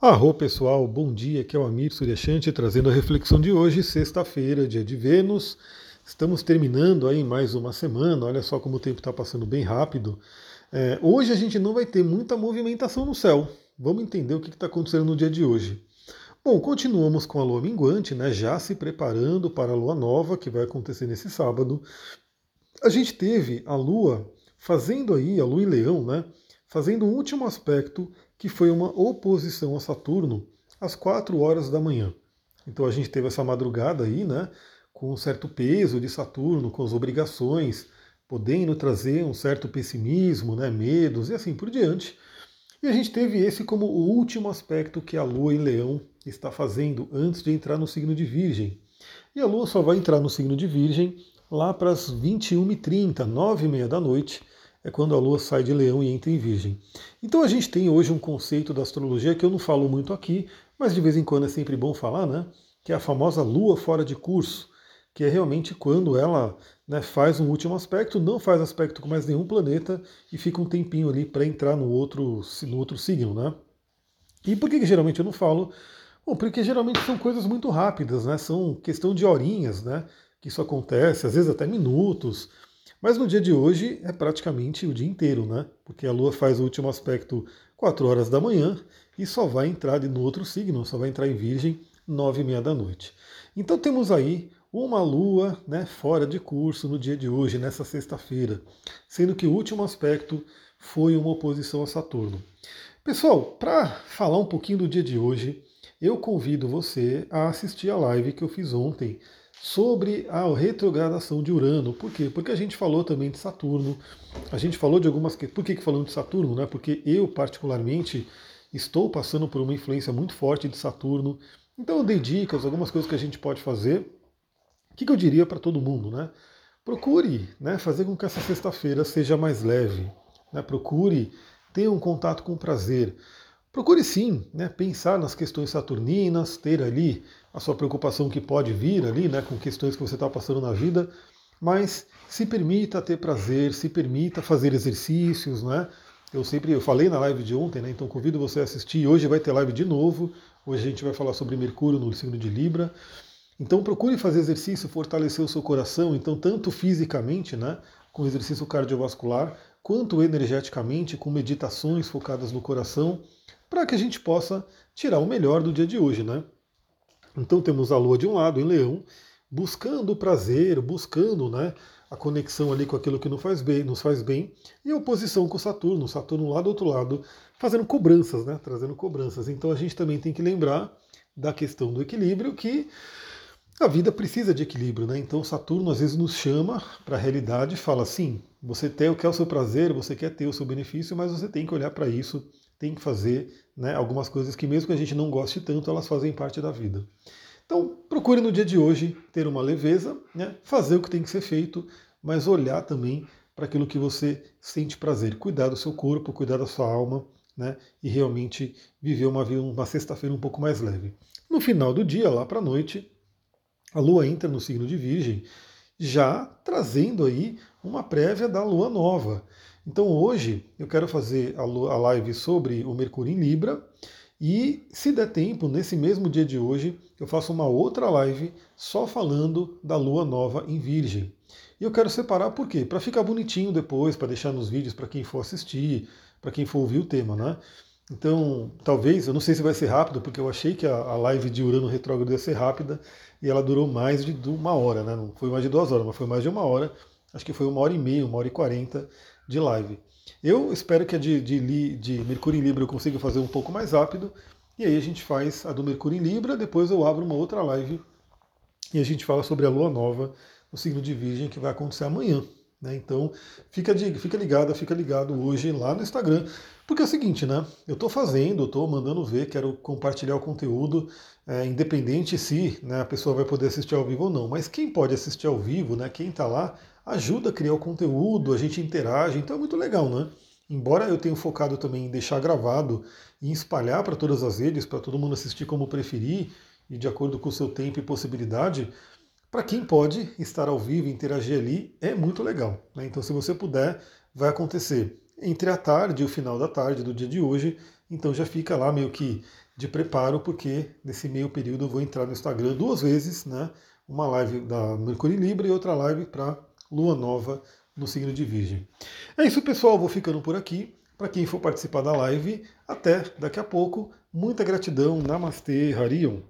Arro pessoal, bom dia, aqui é o Amir Suryashanti trazendo a reflexão de hoje, sexta-feira, dia de Vênus. Estamos terminando aí mais uma semana, olha só como o tempo está passando bem rápido. É, hoje a gente não vai ter muita movimentação no céu. Vamos entender o que está acontecendo no dia de hoje. Bom, continuamos com a lua minguante, né, já se preparando para a lua nova que vai acontecer nesse sábado. A gente teve a lua fazendo aí, a lua em leão, né, fazendo um último aspecto que foi uma oposição a Saturno às 4 horas da manhã. Então a gente teve essa madrugada aí, né, com um certo peso de Saturno, com as obrigações, podendo trazer um certo pessimismo, né, medos e assim por diante. E a gente teve esse como o último aspecto que a Lua em Leão está fazendo antes de entrar no signo de Virgem. E a Lua só vai entrar no signo de Virgem lá para as 21h30, 9h30 da noite, é quando a Lua sai de Leão e entra em Virgem. Então a gente tem hoje um conceito da astrologia que eu não falo muito aqui, mas de vez em quando é sempre bom falar, né? Que é a famosa Lua fora de curso, que é realmente quando ela né, faz um último aspecto, não faz aspecto com mais nenhum planeta e fica um tempinho ali para entrar no outro, no outro signo, né? E por que, que geralmente eu não falo? Bom, porque geralmente são coisas muito rápidas, né? São questão de horinhas, né? Que isso acontece, às vezes até minutos. Mas no dia de hoje é praticamente o dia inteiro, né? Porque a Lua faz o último aspecto 4 horas da manhã e só vai entrar no outro signo, só vai entrar em Virgem 9 e meia da noite. Então temos aí uma Lua né, fora de curso no dia de hoje, nessa sexta-feira, sendo que o último aspecto foi uma oposição a Saturno. Pessoal, para falar um pouquinho do dia de hoje, eu convido você a assistir a live que eu fiz ontem sobre a retrogradação de Urano. Por quê? Porque a gente falou também de Saturno, a gente falou de algumas Por que, que falamos de Saturno? Né? Porque eu, particularmente, estou passando por uma influência muito forte de Saturno. Então eu dei dicas, algumas coisas que a gente pode fazer. O que, que eu diria para todo mundo? Né? Procure né, fazer com que essa sexta-feira seja mais leve. Né? Procure ter um contato com prazer. Procure sim né, pensar nas questões saturninas, ter ali a sua preocupação que pode vir ali, né, com questões que você está passando na vida, mas se permita ter prazer, se permita fazer exercícios, né? Eu sempre eu falei na live de ontem, né? Então convido você a assistir. Hoje vai ter live de novo. Hoje a gente vai falar sobre Mercúrio no signo de Libra. Então procure fazer exercício, fortalecer o seu coração, então tanto fisicamente, né, com exercício cardiovascular, quanto energeticamente, com meditações focadas no coração, para que a gente possa tirar o melhor do dia de hoje, né? Então temos a Lua de um lado, em Leão, buscando o prazer, buscando né, a conexão ali com aquilo que nos faz bem, nos faz bem, e a oposição com Saturno, Saturno lá do outro lado, fazendo cobranças, né, trazendo cobranças. Então a gente também tem que lembrar da questão do equilíbrio, que a vida precisa de equilíbrio, né? Então Saturno às vezes nos chama para a realidade e fala assim: você tem, quer o seu prazer, você quer ter o seu benefício, mas você tem que olhar para isso, tem que fazer né, algumas coisas que mesmo que a gente não goste tanto, elas fazem parte da vida. Então procure no dia de hoje ter uma leveza, né, fazer o que tem que ser feito, mas olhar também para aquilo que você sente prazer, cuidar do seu corpo, cuidar da sua alma, né, e realmente viver uma, uma sexta-feira um pouco mais leve. No final do dia, lá para a noite, a Lua entra no signo de Virgem, já trazendo aí uma prévia da Lua nova. Então hoje eu quero fazer a live sobre o Mercúrio em Libra e, se der tempo, nesse mesmo dia de hoje, eu faço uma outra live só falando da Lua nova em Virgem. E eu quero separar por quê? Para ficar bonitinho depois, para deixar nos vídeos para quem for assistir, para quem for ouvir o tema, né? Então, talvez, eu não sei se vai ser rápido, porque eu achei que a, a live de Urano retrógrado ia ser rápida e ela durou mais de uma hora, né? Não foi mais de duas horas, mas foi mais de uma hora. Acho que foi uma hora e meia, uma hora e quarenta de live. Eu espero que a de, de, de Mercúrio em Libra eu consiga fazer um pouco mais rápido. E aí a gente faz a do Mercúrio em Libra, depois eu abro uma outra live e a gente fala sobre a Lua Nova no signo de Virgem que vai acontecer amanhã. Né? Então fica, de, fica ligado, fica ligado hoje lá no Instagram. Porque é o seguinte, né? Eu estou fazendo, estou mandando ver, quero compartilhar o conteúdo, é, independente se né, a pessoa vai poder assistir ao vivo ou não. Mas quem pode assistir ao vivo, né? Quem está lá, ajuda a criar o conteúdo, a gente interage, então é muito legal, né? Embora eu tenha focado também em deixar gravado e espalhar para todas as redes, para todo mundo assistir como preferir e de acordo com o seu tempo e possibilidade, para quem pode estar ao vivo e interagir ali, é muito legal. Né? Então, se você puder, vai acontecer entre a tarde e o final da tarde do dia de hoje, Então já fica lá meio que de preparo, porque nesse meio período eu vou entrar no Instagram duas vezes, né? Uma live da Mercúrio em Libra e outra live para Lua Nova no signo de Virgem. É isso, pessoal. Vou ficando por aqui. Para quem for participar da live, até daqui a pouco. Muita gratidão. Namastê, Harion.